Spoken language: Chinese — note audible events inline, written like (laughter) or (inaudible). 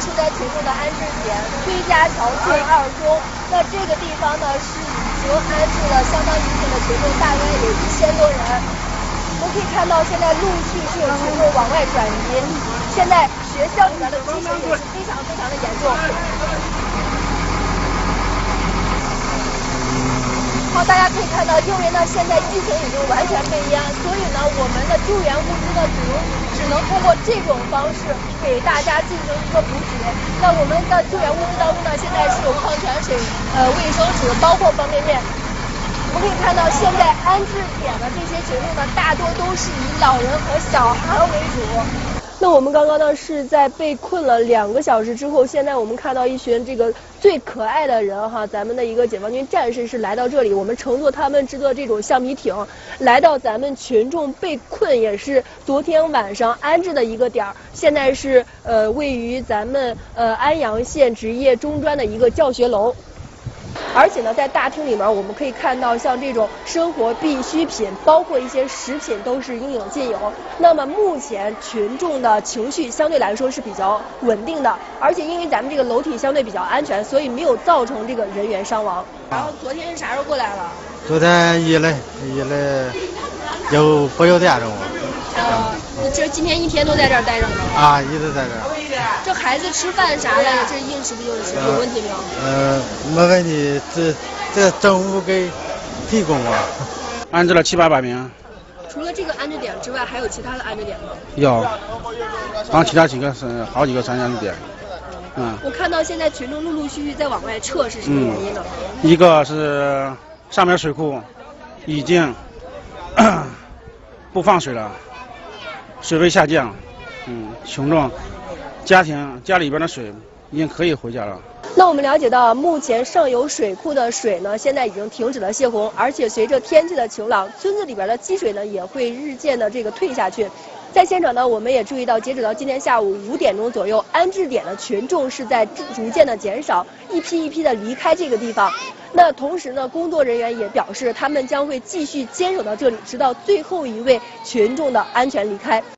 受灾群众的安置点崔家桥镇二中。那这个地方呢是已经安置了相当一部分的群众，大概有一千多人。我们可以看到，现在陆续是有群众往外转移。现在学校里面的积水也是非常非常的严重。大家可以看到，因为呢现在疫情已经完全被淹，所以呢我们的救援物资呢只能只能通过这种方式给大家进行一个补给。那我们的救援物资当中呢，现在是有矿泉水、呃卫生纸，包括方便面。我们可以看到，现在安置点的这些群众呢，大多都是以老人和小孩为主。那我们刚刚呢是在被困了两个小时之后，现在我们看到一群这个最可爱的人哈，咱们的一个解放军战士是来到这里，我们乘坐他们制作这种橡皮艇，来到咱们群众被困也是昨天晚上安置的一个点儿，现在是呃位于咱们呃安阳县职业中专的一个教学楼。而且呢，在大厅里面，我们可以看到像这种生活必需品，包括一些食品，都是应有尽有。那么目前群众的情绪相对来说是比较稳定的，而且因为咱们这个楼体相对比较安全，所以没有造成这个人员伤亡。然后昨天是啥时候过来了？昨天一来一来有不有点钟了。呃，这今天一天都在这儿待着呢。啊，一直在这儿。这孩子吃饭啥的，这应吃不应吃，有问题没有？呃，没问题，这这政府给提供啊。安置了七八百名。除了这个安置点之外，还有其他的安置点吗？有，然后其他几个是好几个三安置点。嗯。我看到现在群众陆陆续续在往外撤，是什么原因呢？一个是上面水库已经 (coughs) 不放水了。水位下降，嗯，群众家庭家里边的水已经可以回家了。那我们了解到，目前上游水库的水呢，现在已经停止了泄洪，而且随着天气的晴朗，村子里边的积水呢也会日渐的这个退下去。在现场呢，我们也注意到，截止到今天下午五点钟左右，安置点的群众是在逐渐的减少，一批一批的离开这个地方。那同时呢，工作人员也表示，他们将会继续坚守到这里，直到最后一位群众的安全离开。